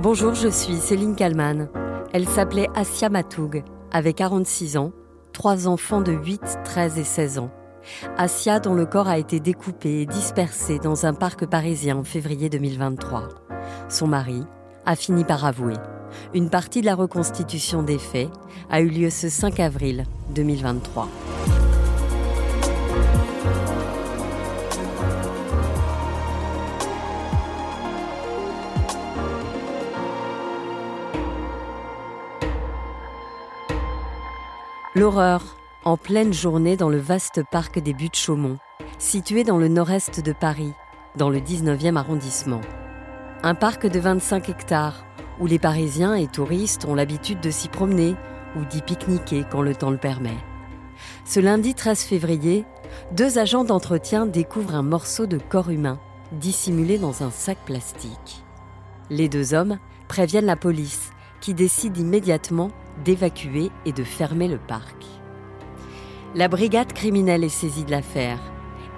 Bonjour, je suis Céline Kalman. Elle s'appelait Asia Matoug, avait 46 ans, trois enfants de 8, 13 et 16 ans. Asia, dont le corps a été découpé et dispersé dans un parc parisien en février 2023. Son mari a fini par avouer. Une partie de la reconstitution des faits a eu lieu ce 5 avril 2023. L'horreur, en pleine journée dans le vaste parc des Buttes-Chaumont, situé dans le nord-est de Paris, dans le 19e arrondissement. Un parc de 25 hectares où les Parisiens et touristes ont l'habitude de s'y promener ou d'y pique-niquer quand le temps le permet. Ce lundi 13 février, deux agents d'entretien découvrent un morceau de corps humain dissimulé dans un sac plastique. Les deux hommes préviennent la police qui décide immédiatement d'évacuer et de fermer le parc. La brigade criminelle est saisie de l'affaire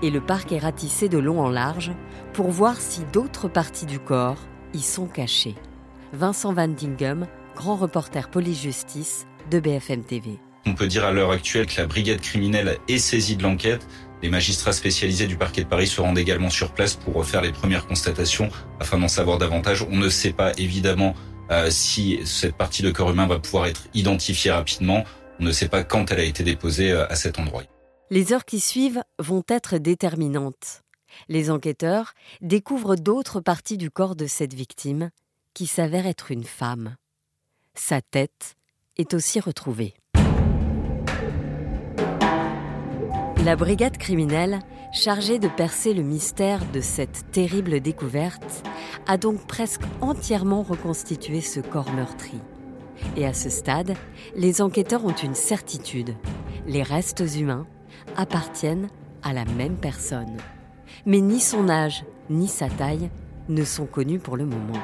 et le parc est ratissé de long en large pour voir si d'autres parties du corps y sont cachées. Vincent Van Dingum, grand reporter police-justice de BFM TV. On peut dire à l'heure actuelle que la brigade criminelle est saisie de l'enquête. Les magistrats spécialisés du parquet de Paris se rendent également sur place pour refaire les premières constatations afin d'en savoir davantage. On ne sait pas évidemment euh, si cette partie de corps humain va pouvoir être identifiée rapidement. On ne sait pas quand elle a été déposée euh, à cet endroit. Les heures qui suivent vont être déterminantes. Les enquêteurs découvrent d'autres parties du corps de cette victime qui s'avère être une femme. Sa tête est aussi retrouvée. La brigade criminelle, chargée de percer le mystère de cette terrible découverte, a donc presque entièrement reconstitué ce corps meurtri. Et à ce stade, les enquêteurs ont une certitude. Les restes humains appartiennent à la même personne. Mais ni son âge, ni sa taille ne sont connus pour le moment.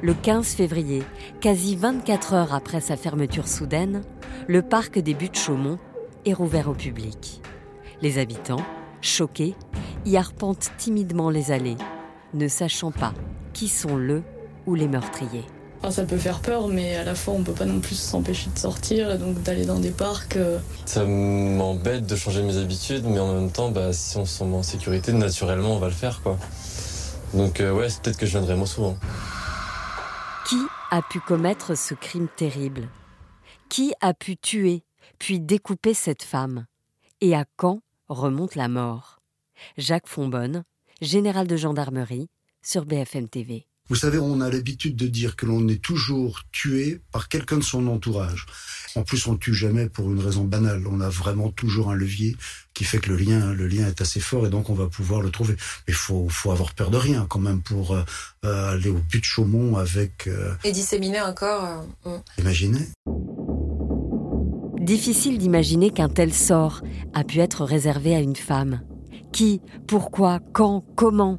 Le 15 février, quasi 24 heures après sa fermeture soudaine, le parc des Buttes-Chaumont est rouvert au public. Les habitants, choqués, y arpentent timidement les allées, ne sachant pas qui sont le ou les meurtriers. ça peut faire peur, mais à la fois on peut pas non plus s'empêcher de sortir, donc d'aller dans des parcs. Euh. Ça m'embête de changer mes habitudes, mais en même temps, bah, si on se sent en sécurité, naturellement on va le faire, quoi. Donc euh, ouais, peut-être que je viendrai moins souvent. Qui a pu commettre ce crime terrible? Qui a pu tuer, puis découper cette femme Et à quand remonte la mort. Jacques Fonbonne, général de gendarmerie, sur BFM TV. Vous savez, on a l'habitude de dire que l'on est toujours tué par quelqu'un de son entourage. En plus, on ne tue jamais pour une raison banale. On a vraiment toujours un levier qui fait que le lien, le lien est assez fort et donc on va pouvoir le trouver. Mais il faut, faut avoir peur de rien quand même pour euh, euh, aller au but de Chaumont avec... Euh, et disséminer un corps. Imaginez. Difficile d'imaginer qu'un tel sort a pu être réservé à une femme. Qui, pourquoi, quand, comment?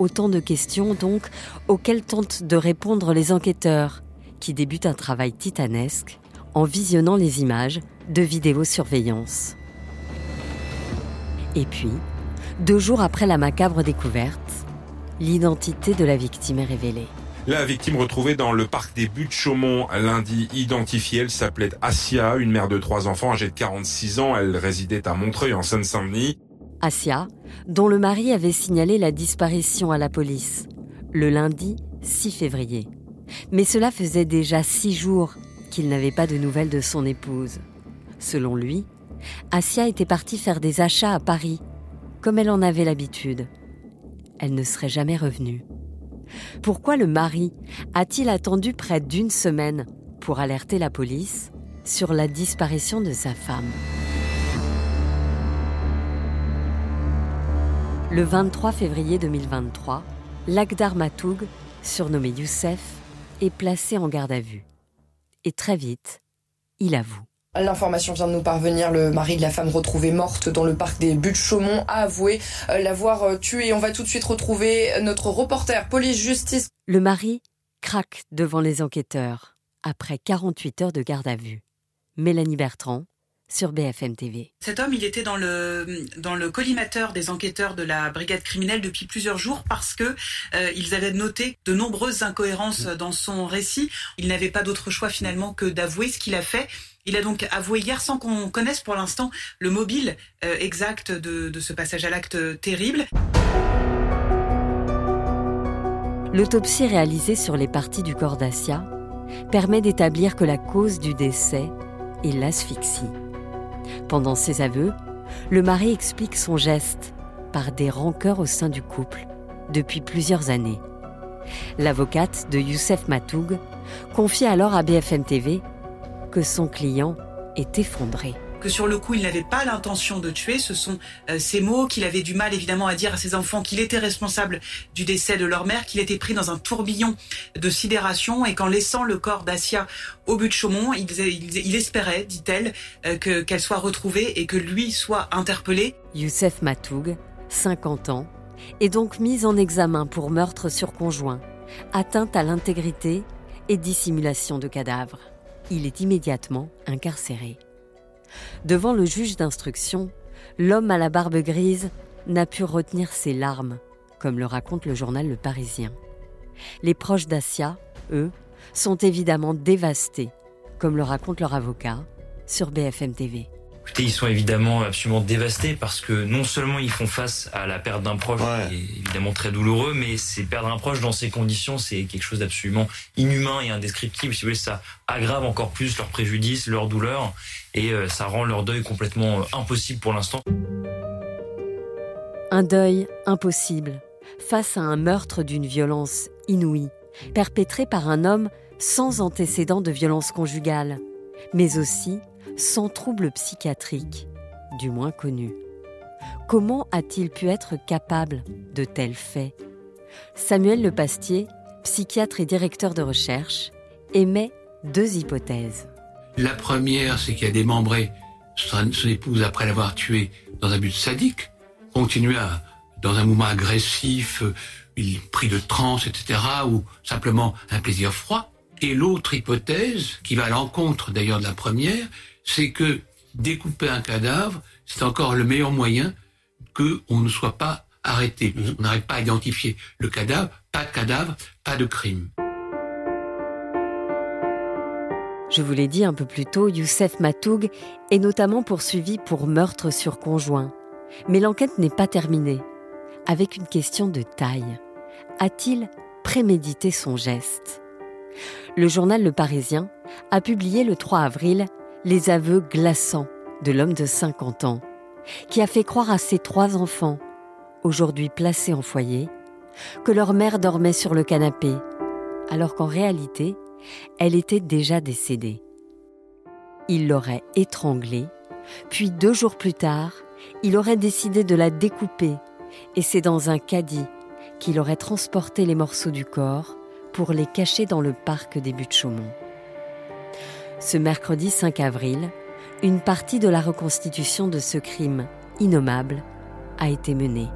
Autant de questions donc auxquelles tentent de répondre les enquêteurs, qui débutent un travail titanesque en visionnant les images de vidéosurveillance. Et puis, deux jours après la macabre découverte, l'identité de la victime est révélée. La victime retrouvée dans le parc des Buttes Chaumont lundi identifiée, elle s'appelait Asia, une mère de trois enfants âgée de 46 ans. Elle résidait à Montreuil en Seine-Saint-Denis. Asia, dont le mari avait signalé la disparition à la police le lundi 6 février. Mais cela faisait déjà six jours qu'il n'avait pas de nouvelles de son épouse. Selon lui, Asia était partie faire des achats à Paris, comme elle en avait l'habitude. Elle ne serait jamais revenue. Pourquoi le mari a-t-il attendu près d'une semaine pour alerter la police sur la disparition de sa femme? Le 23 février 2023, Lagdar Matoug, surnommé Youssef, est placé en garde à vue. Et très vite, il avoue. L'information vient de nous parvenir. Le mari de la femme retrouvée morte dans le parc des Buttes-Chaumont a avoué euh, l'avoir euh, tuée. On va tout de suite retrouver notre reporter police-justice. Le mari craque devant les enquêteurs après 48 heures de garde à vue. Mélanie Bertrand, sur BFM TV. Cet homme, il était dans le dans le collimateur des enquêteurs de la brigade criminelle depuis plusieurs jours parce que euh, ils avaient noté de nombreuses incohérences dans son récit. Il n'avait pas d'autre choix finalement que d'avouer ce qu'il a fait. Il a donc avoué hier sans qu'on connaisse pour l'instant le mobile euh, exact de, de ce passage à l'acte terrible. L'autopsie réalisée sur les parties du corps d'Asia permet d'établir que la cause du décès est l'asphyxie. Pendant ses aveux, le mari explique son geste par des rancœurs au sein du couple depuis plusieurs années. L'avocate de Youssef Matoug confie alors à BFM TV que son client est effondré sur le coup, il n'avait pas l'intention de tuer. Ce sont euh, ces mots qu'il avait du mal évidemment à dire à ses enfants qu'il était responsable du décès de leur mère, qu'il était pris dans un tourbillon de sidération et qu'en laissant le corps d'Asia au but de Chaumont, il, espérait, dit-elle, euh, que qu'elle soit retrouvée et que lui soit interpellé. Youssef Matoug, 50 ans, est donc mis en examen pour meurtre sur conjoint, atteinte à l'intégrité et dissimulation de cadavres. Il est immédiatement incarcéré. Devant le juge d'instruction, l'homme à la barbe grise n'a pu retenir ses larmes, comme le raconte le journal Le Parisien. Les proches d'Asia, eux, sont évidemment dévastés, comme le raconte leur avocat sur BFM TV ils sont évidemment absolument dévastés parce que non seulement ils font face à la perte d'un proche, qui est évidemment très douloureux, mais c'est perdre un proche dans ces conditions, c'est quelque chose d'absolument inhumain et indescriptible. Si vous voulez, ça aggrave encore plus leur préjudice, leur douleur, et euh, ça rend leur deuil complètement euh, impossible pour l'instant. Un deuil impossible face à un meurtre d'une violence inouïe, perpétré par un homme sans antécédent de violence conjugale, mais aussi sans trouble psychiatrique, du moins connu. Comment a-t-il pu être capable de tels faits? Samuel Le Pastier, psychiatre et directeur de recherche, émet deux hypothèses. La première, c'est qu'il a démembré son, épouse après l'avoir tuée dans un but sadique, continua dans un mouvement agressif, il prit de transe, etc., ou simplement un plaisir froid. Et l'autre hypothèse, qui va à l'encontre d'ailleurs de la première, c'est que découper un cadavre, c'est encore le meilleur moyen qu'on ne soit pas arrêté. Mhm. On n'arrive pas à identifier le cadavre, pas de cadavre, pas de crime. Je vous l'ai dit un peu plus tôt, Youssef Matoug est notamment poursuivi pour meurtre sur conjoint. Mais l'enquête n'est pas terminée. Avec une question de taille. A-t-il prémédité son geste? Le journal Le Parisien a publié le 3 avril les aveux glaçants de l'homme de 50 ans, qui a fait croire à ses trois enfants, aujourd'hui placés en foyer, que leur mère dormait sur le canapé, alors qu'en réalité, elle était déjà décédée. Il l'aurait étranglée, puis deux jours plus tard, il aurait décidé de la découper, et c'est dans un caddie qu'il aurait transporté les morceaux du corps pour les cacher dans le parc des Buttes-Chaumont. Ce mercredi 5 avril, une partie de la reconstitution de ce crime innommable a été menée.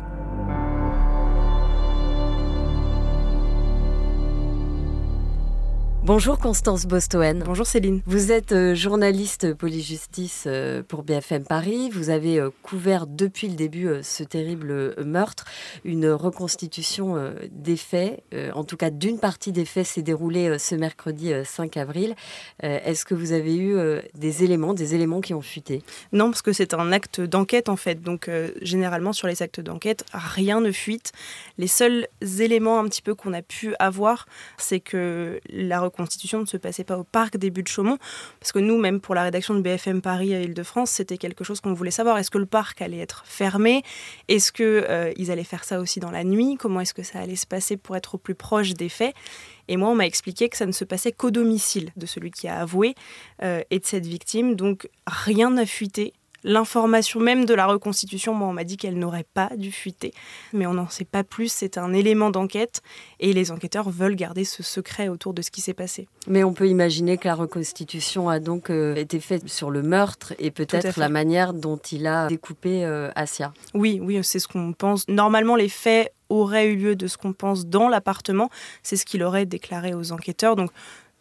Bonjour Constance Bostoen. Bonjour Céline. Vous êtes euh, journaliste police-justice euh, pour BFM Paris. Vous avez euh, couvert depuis le début ce terrible meurtre. Une reconstitution des faits, en tout cas d'une partie des faits, s'est déroulée ce mercredi 5 avril. Est-ce que vous avez eu des éléments, des éléments qui ont fuité? Non, parce que c'est un acte d'enquête en fait. Donc généralement sur les actes d'enquête, rien ne fuite. Les seuls éléments un petit peu qu'on a pu avoir, c'est que la reconstitution constitution ne se passait pas au parc des Buttes Chaumont, parce que nous, même pour la rédaction de BFM Paris à Île-de-France, c'était quelque chose qu'on voulait savoir. Est-ce que le parc allait être fermé? Est-ce qu'ils euh, allaient faire ça aussi dans la nuit? Comment est-ce que ça allait se passer pour être au plus proche des faits? Et moi, on m'a expliqué que ça ne se passait qu'au domicile de celui qui a avoué euh, et de cette victime. Donc rien n'a fuité. L'information même de la reconstitution, moi, on m'a dit qu'elle n'aurait pas dû fuiter. Mais on n'en sait pas plus, c'est un élément d'enquête et les enquêteurs veulent garder ce secret autour de ce qui s'est passé. Mais on peut imaginer que la reconstitution a donc euh, été faite sur le meurtre et peut-être la manière dont il a découpé euh, Asia. Oui, oui, c'est ce qu'on pense. Normalement, les faits auraient eu lieu de ce qu'on pense dans l'appartement. C'est ce qu'il aurait déclaré aux enquêteurs. Donc,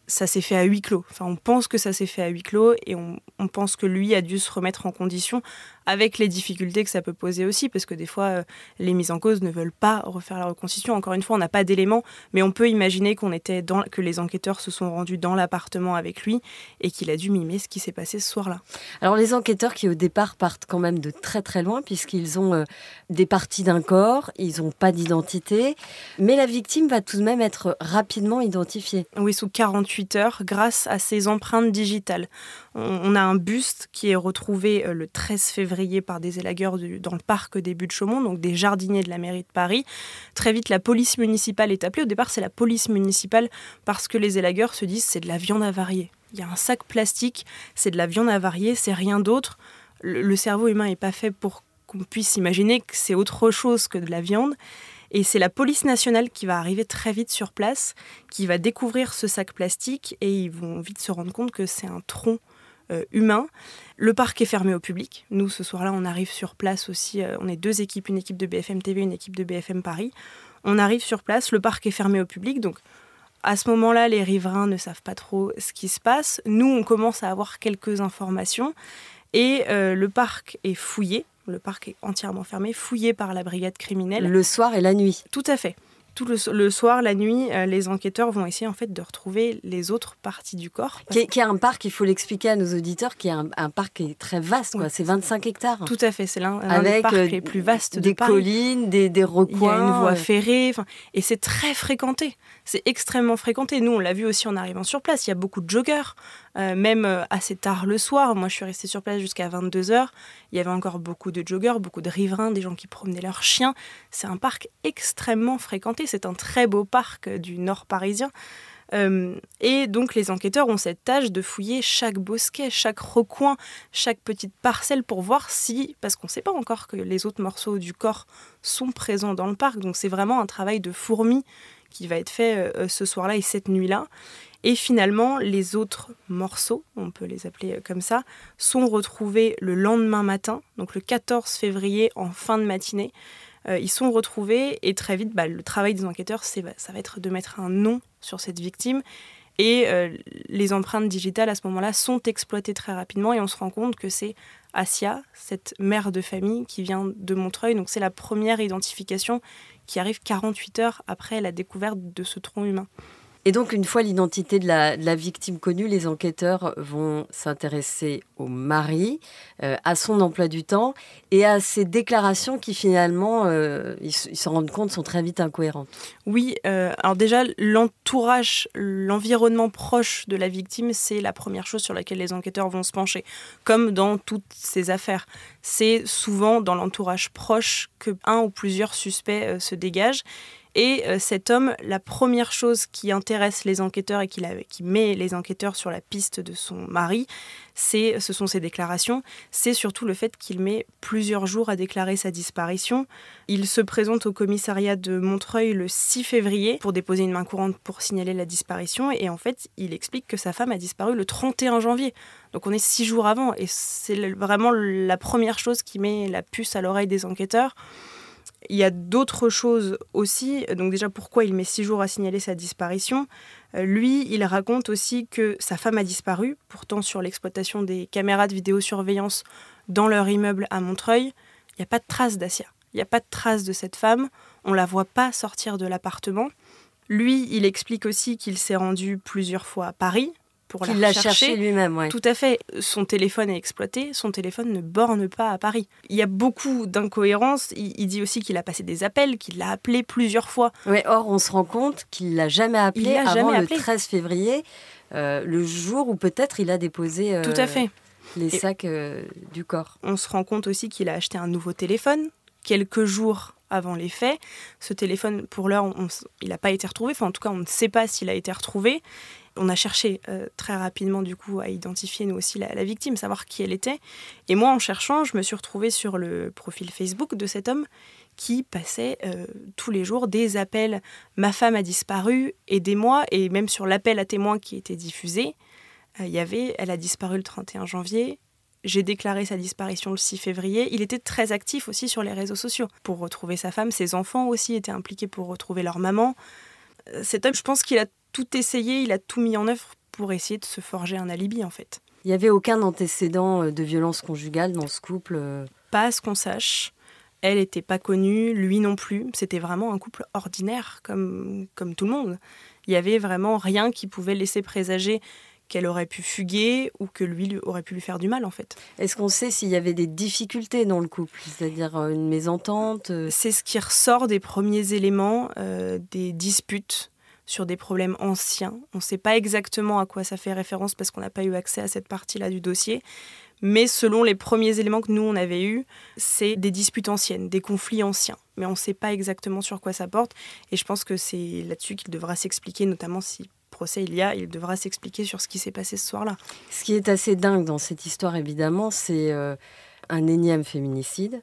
ça s'est fait à huis clos. Enfin, on pense que ça s'est fait à huis clos et on, pense que lui a dû se remettre en condition avec les difficultés que ça peut poser aussi, parce que des fois, euh, les mises en cause ne veulent pas refaire la reconstitution. Encore une fois, on n'a pas d'éléments, mais on peut imaginer qu'on était dans, que les enquêteurs se sont rendus dans l'appartement avec lui et qu'il a dû mimer ce qui s'est passé ce soir-là. Alors, les enquêteurs qui, au départ, partent quand même de très très loin, puisqu'ils ont euh, des parties d'un corps, ils n'ont pas d'identité, mais la victime va tout de même être rapidement identifiée. Oui, sous 48 heures, grâce à ses empreintes digitales. On, a un buste qui est retrouvé euh, le 13 février par des élagueurs dans le parc des Buttes Chaumont, donc des jardiniers de la mairie de Paris. Très vite, la police municipale est appelée. Au départ, c'est la police municipale parce que les élagueurs se disent c'est de la viande avariée. Il y a un sac plastique, c'est de la viande avariée, c'est rien d'autre. Le, cerveau humain n'est pas fait pour qu'on puisse imaginer que c'est autre chose que de la viande. Et c'est la police nationale qui va arriver très vite sur place, qui va découvrir ce sac plastique et ils vont vite se rendre compte que c'est un tronc humain. Le parc est fermé au public. Nous, ce soir-là, on arrive sur place aussi. Euh, on est deux équipes, une équipe de BFM TV, une équipe de BFM Paris. On arrive sur place, le parc est fermé au public. Donc, à ce moment-là, les riverains ne savent pas trop ce qui se passe. Nous, on commence à avoir quelques informations. Et euh, le parc est fouillé. Le parc est entièrement fermé, fouillé par la brigade criminelle. Le soir et la nuit. Tout à fait tout le, soir, la nuit, euh, les enquêteurs vont essayer en fait de retrouver les autres parties du corps. Qui est, un parc, il faut l'expliquer à nos auditeurs, qui est un, parc qui est très vaste, c'est 25 hectares. Tout à fait, c'est l'un des parcs euh, les plus vastes des de Paris. collines, des, des recoins. Il y a une voie euh. ferrée, et c'est très fréquenté. C'est extrêmement fréquenté. Nous, on l'a vu aussi en arrivant sur place. Il y a beaucoup de joggeurs, même assez tard le soir. Moi, je suis restée sur place jusqu'à 22h. Il y avait encore beaucoup de joggeurs, beaucoup de riverains, des gens qui promenaient leurs chiens. C'est un parc extrêmement fréquenté. C'est un très beau parc du nord parisien. Euh, et donc les enquêteurs ont cette tâche de fouiller chaque bosquet, chaque recoin, chaque petite parcelle pour voir si, parce qu'on ne sait pas encore que les autres morceaux du corps sont présents dans le parc, donc c'est vraiment un travail de fourmi qui va être fait euh, ce soir-là et cette nuit-là. Et finalement, les autres morceaux, on peut les appeler euh, comme ça, sont retrouvés le lendemain matin, donc le 14 février en fin de matinée. Euh, ils sont retrouvés et très vite, bah, le travail des enquêteurs, ça va être de mettre un nom sur cette victime. Et euh, les empreintes digitales à ce moment-là sont exploitées très rapidement et on se rend compte que c'est Asia, cette mère de famille qui vient de Montreuil. Donc c'est la première identification qui arrive 48 heures après la découverte de ce tronc humain. Et donc, une fois l'identité de la, victime connue, les enquêteurs vont s'intéresser au mari, euh, à son emploi du temps et à ses déclarations qui finalement, euh, ils, se rendent compte, sont très vite incohérentes. Oui, euh, alors déjà, l'entourage, l'environnement proche de la victime, c'est la première chose sur laquelle les enquêteurs vont se pencher. Comme dans toutes ces affaires, c'est souvent dans l'entourage proche que un ou plusieurs suspects se dégagent. Et euh, cet homme, la première chose qui intéresse les enquêteurs et qui, met les enquêteurs sur la piste de son mari, c'est, ce sont ses déclarations. C'est surtout le fait qu'il met plusieurs jours à déclarer sa disparition. Il se présente au commissariat de Montreuil le 6 février pour déposer une main courante pour signaler la disparition. Et en fait, il explique que sa femme a disparu le 31 janvier. Donc on est six jours avant. Et c'est vraiment la première chose qui met la puce à l'oreille des enquêteurs. Il y a d'autres choses aussi. Donc déjà, pourquoi il met six jours à signaler sa disparition? Euh, Lui, il raconte aussi que sa femme a disparu. Pourtant, sur l'exploitation des caméras de vidéosurveillance dans leur immeuble à Montreuil, il n'y a pas de trace d'Asia. Il n'y a pas de trace de cette femme. On la voit pas sortir de l'appartement. Lui, il explique aussi qu'il s'est rendu plusieurs fois à Paris pour qu'il l'a cherché lui-même. Tout à fait. Son téléphone est exploité, son téléphone ne borne pas à Paris. Il y a beaucoup d'incohérences. Il, dit aussi qu'il a passé des appels, qu'il l'a appelé plusieurs fois. Ouais, or, on se rend compte qu'il l'a jamais appelé avant le 13 février, euh, le jour où peut-être il a déposé euh, Tout à fait. les sacs euh, du corps. On se rend compte aussi qu'il a acheté un nouveau téléphone quelques jours avant les faits. Ce téléphone, pour l'heure, il n'a pas été retrouvé. Enfin, en tout cas, on ne sait pas s'il a été retrouvé on a cherché euh, très rapidement du coup à identifier nous aussi la, victime, savoir qui elle était. Et moi, en cherchant, je me suis retrouvée sur le profil Facebook de cet homme qui passait euh, tous les jours des appels Ma femme a disparu, aidez-moi, et même sur l'appel à témoins qui était diffusé, euh, il y avait Elle a disparu le 31 janvier. J'ai déclaré sa disparition le 6 février. Il était très actif aussi sur les réseaux sociaux pour retrouver sa femme. Ses enfants aussi étaient impliqués pour retrouver leur maman. Cet homme, je pense qu'il a tout essayé, il a tout mis en œuvre pour essayer de se forger un alibi en fait. Il n'y avait aucun antécédent euh, de violence conjugale dans ce couple euh Pas à ce qu'on sache. Elle n'était pas connue, lui non plus. C'était vraiment un couple ordinaire, comme, comme tout le monde. Il y avait vraiment rien qui pouvait laisser présager qu'elle aurait pu fuguer ou que lui aurait pu lui faire du mal en fait. Est-ce qu'on sait s'il y avait des difficultés dans le couple, c'est-à-dire euh, une mésentente C'est ce qui ressort des premiers éléments, euh, des disputes sur des problèmes anciens. On ne sait pas exactement à quoi ça fait référence parce qu'on n'a pas eu accès à cette partie-là du dossier. Mais selon les premiers éléments que nous, on avait eus, c'est des disputes anciennes, des conflits anciens. Mais on ne sait pas exactement sur quoi ça porte. Et je pense que c'est là-dessus qu'il devra s'expliquer, notamment si procès il y a, il devra s'expliquer sur ce qui s'est passé ce soir-là. Ce qui est assez dingue dans cette histoire, évidemment, c'est euh, un énième féminicide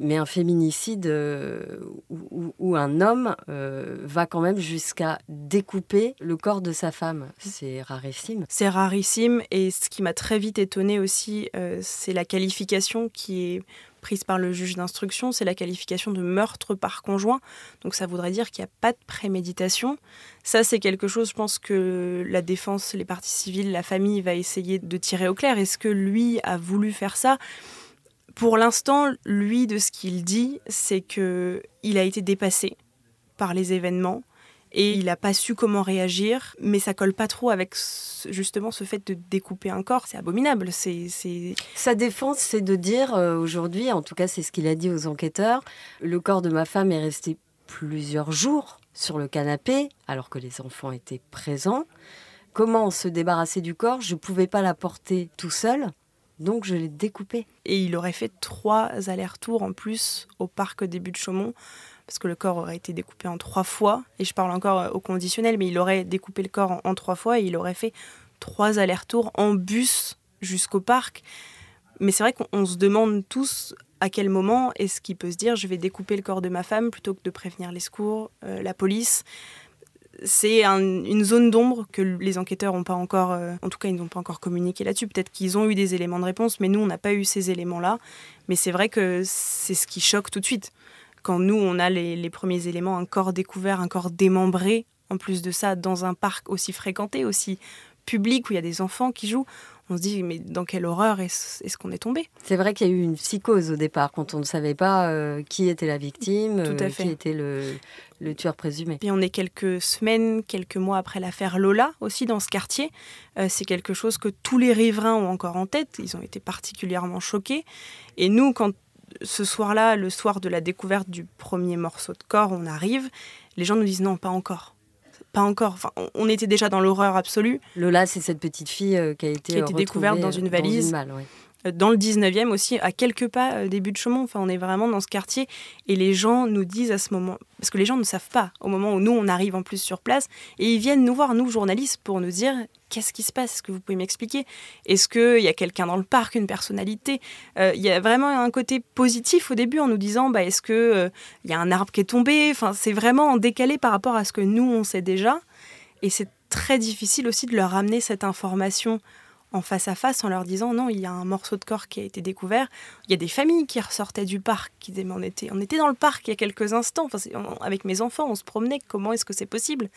mais un féminicide euh, où, un homme euh, va quand même jusqu'à découper le corps de sa femme. C'est rarissime. C'est rarissime et ce qui m'a très vite étonné aussi, euh, c'est la qualification qui est prise par le juge d'instruction, c'est la qualification de meurtre par conjoint. Donc ça voudrait dire qu'il n'y a pas de préméditation. Ça, c'est quelque chose, je pense que la défense, les parties civiles, la famille va essayer de tirer au clair. Est-ce que lui a voulu faire ça? Pour l'instant, lui, de ce qu'il dit, c'est que il a été dépassé par les événements et il n'a pas su comment réagir, mais ça colle pas trop avec justement ce fait de découper un corps. C'est abominable. Sa défense, c'est de dire euh, aujourd'hui, en tout cas c'est ce qu'il a dit aux enquêteurs, le corps de ma femme est resté plusieurs jours sur le canapé alors que les enfants étaient présents. Comment se débarrasser du corps? Je ne pouvais pas la porter tout seul. Donc je l'ai découpé. Et il aurait fait trois allers-retours en plus au parc des de Chaumont, parce que le corps aurait été découpé en trois fois. Et je parle encore euh, au conditionnel, mais il aurait découpé le corps en, trois fois et il aurait fait trois allers-retours en bus jusqu'au parc. Mais c'est vrai qu'on se demande tous à quel moment est-ce qu'il peut se dire je vais découper le corps de ma femme plutôt que de prévenir les secours, euh, la police c'est une zone d'ombre que les enquêteurs n'ont pas encore, euh, en tout cas ils n'ont pas encore communiqué là-dessus. Peut-être qu'ils ont eu des éléments de réponse, mais nous on n'a pas eu ces éléments-là. Mais c'est vrai que c'est ce qui choque tout de suite. Quand nous on a les, premiers éléments, un corps découvert, un corps démembré, en plus de ça, dans un parc aussi fréquenté, aussi public où il y a des enfants qui jouent, on se dit mais dans quelle horreur est-ce qu'on est tombé C'est vrai qu'il y a eu une psychose au départ quand on ne savait pas euh, qui était la victime, euh, qui était le, le, tueur présumé. Et on est quelques semaines, quelques mois après l'affaire Lola aussi dans ce quartier. Euh, c'est quelque chose que tous les riverains ont encore en tête. Ils ont été particulièrement choqués. Et nous, quand ce soir-là, le soir de la découverte du premier morceau de corps, on arrive, les gens nous disent non, pas encore pas encore. Enfin, on était déjà dans l'horreur absolue. Lola, c'est cette petite fille euh, qui a été, découverte dans une valise dans le 19e aussi, à quelques pas euh, des buts de Chaumont. Enfin, on est vraiment dans ce quartier et les gens nous disent à ce moment, parce que les gens ne savent pas au moment où nous on arrive en plus sur place et ils viennent nous voir, nous journalistes, pour nous dire qu'est-ce qui se passe? Est-ce que vous pouvez m'expliquer? Est-ce qu'il y a quelqu'un dans le parc, une personnalité? Euh, Il y a vraiment un côté positif au début en nous disant bah, est-ce qu'il euh, y a un arbre qui est tombé? Enfin, c'est vraiment décalé par rapport à ce que nous on sait déjà. Et c'est très difficile aussi de leur amener cette information en face à face en leur disant non, il y a un morceau de corps qui a été découvert. Il y a des familles qui ressortaient du parc, qui disaient mais on était, on était dans le parc il y a quelques instants, enfin, avec mes enfants, on se promenait, comment est-ce que c'est possible?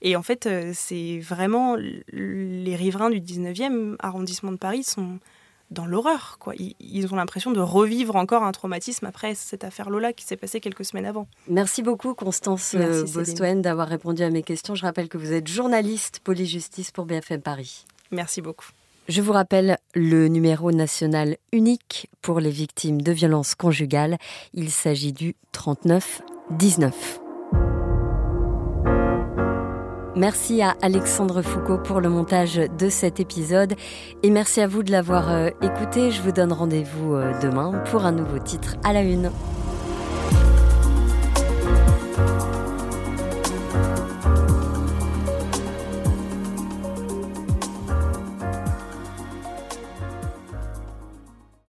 Et en fait, euh, c'est vraiment les riverains du 19e arrondissement de Paris sont dans l'horreur. quoi. Ils, ont l'impression de revivre encore un traumatisme après cette affaire Lola qui s'est passée quelques semaines avant. Merci beaucoup Constance euh, Bostoen d'avoir répondu à mes questions. Je rappelle que vous êtes journaliste police-justice pour BFM Paris. Merci beaucoup. Je vous rappelle le numéro national unique pour les victimes de violences conjugales. Il s'agit du 39 19. Merci à Alexandre Foucault pour le montage de cet épisode et merci à vous de l'avoir euh, écouté. Je vous donne rendez-vous euh, demain pour un nouveau titre à la une.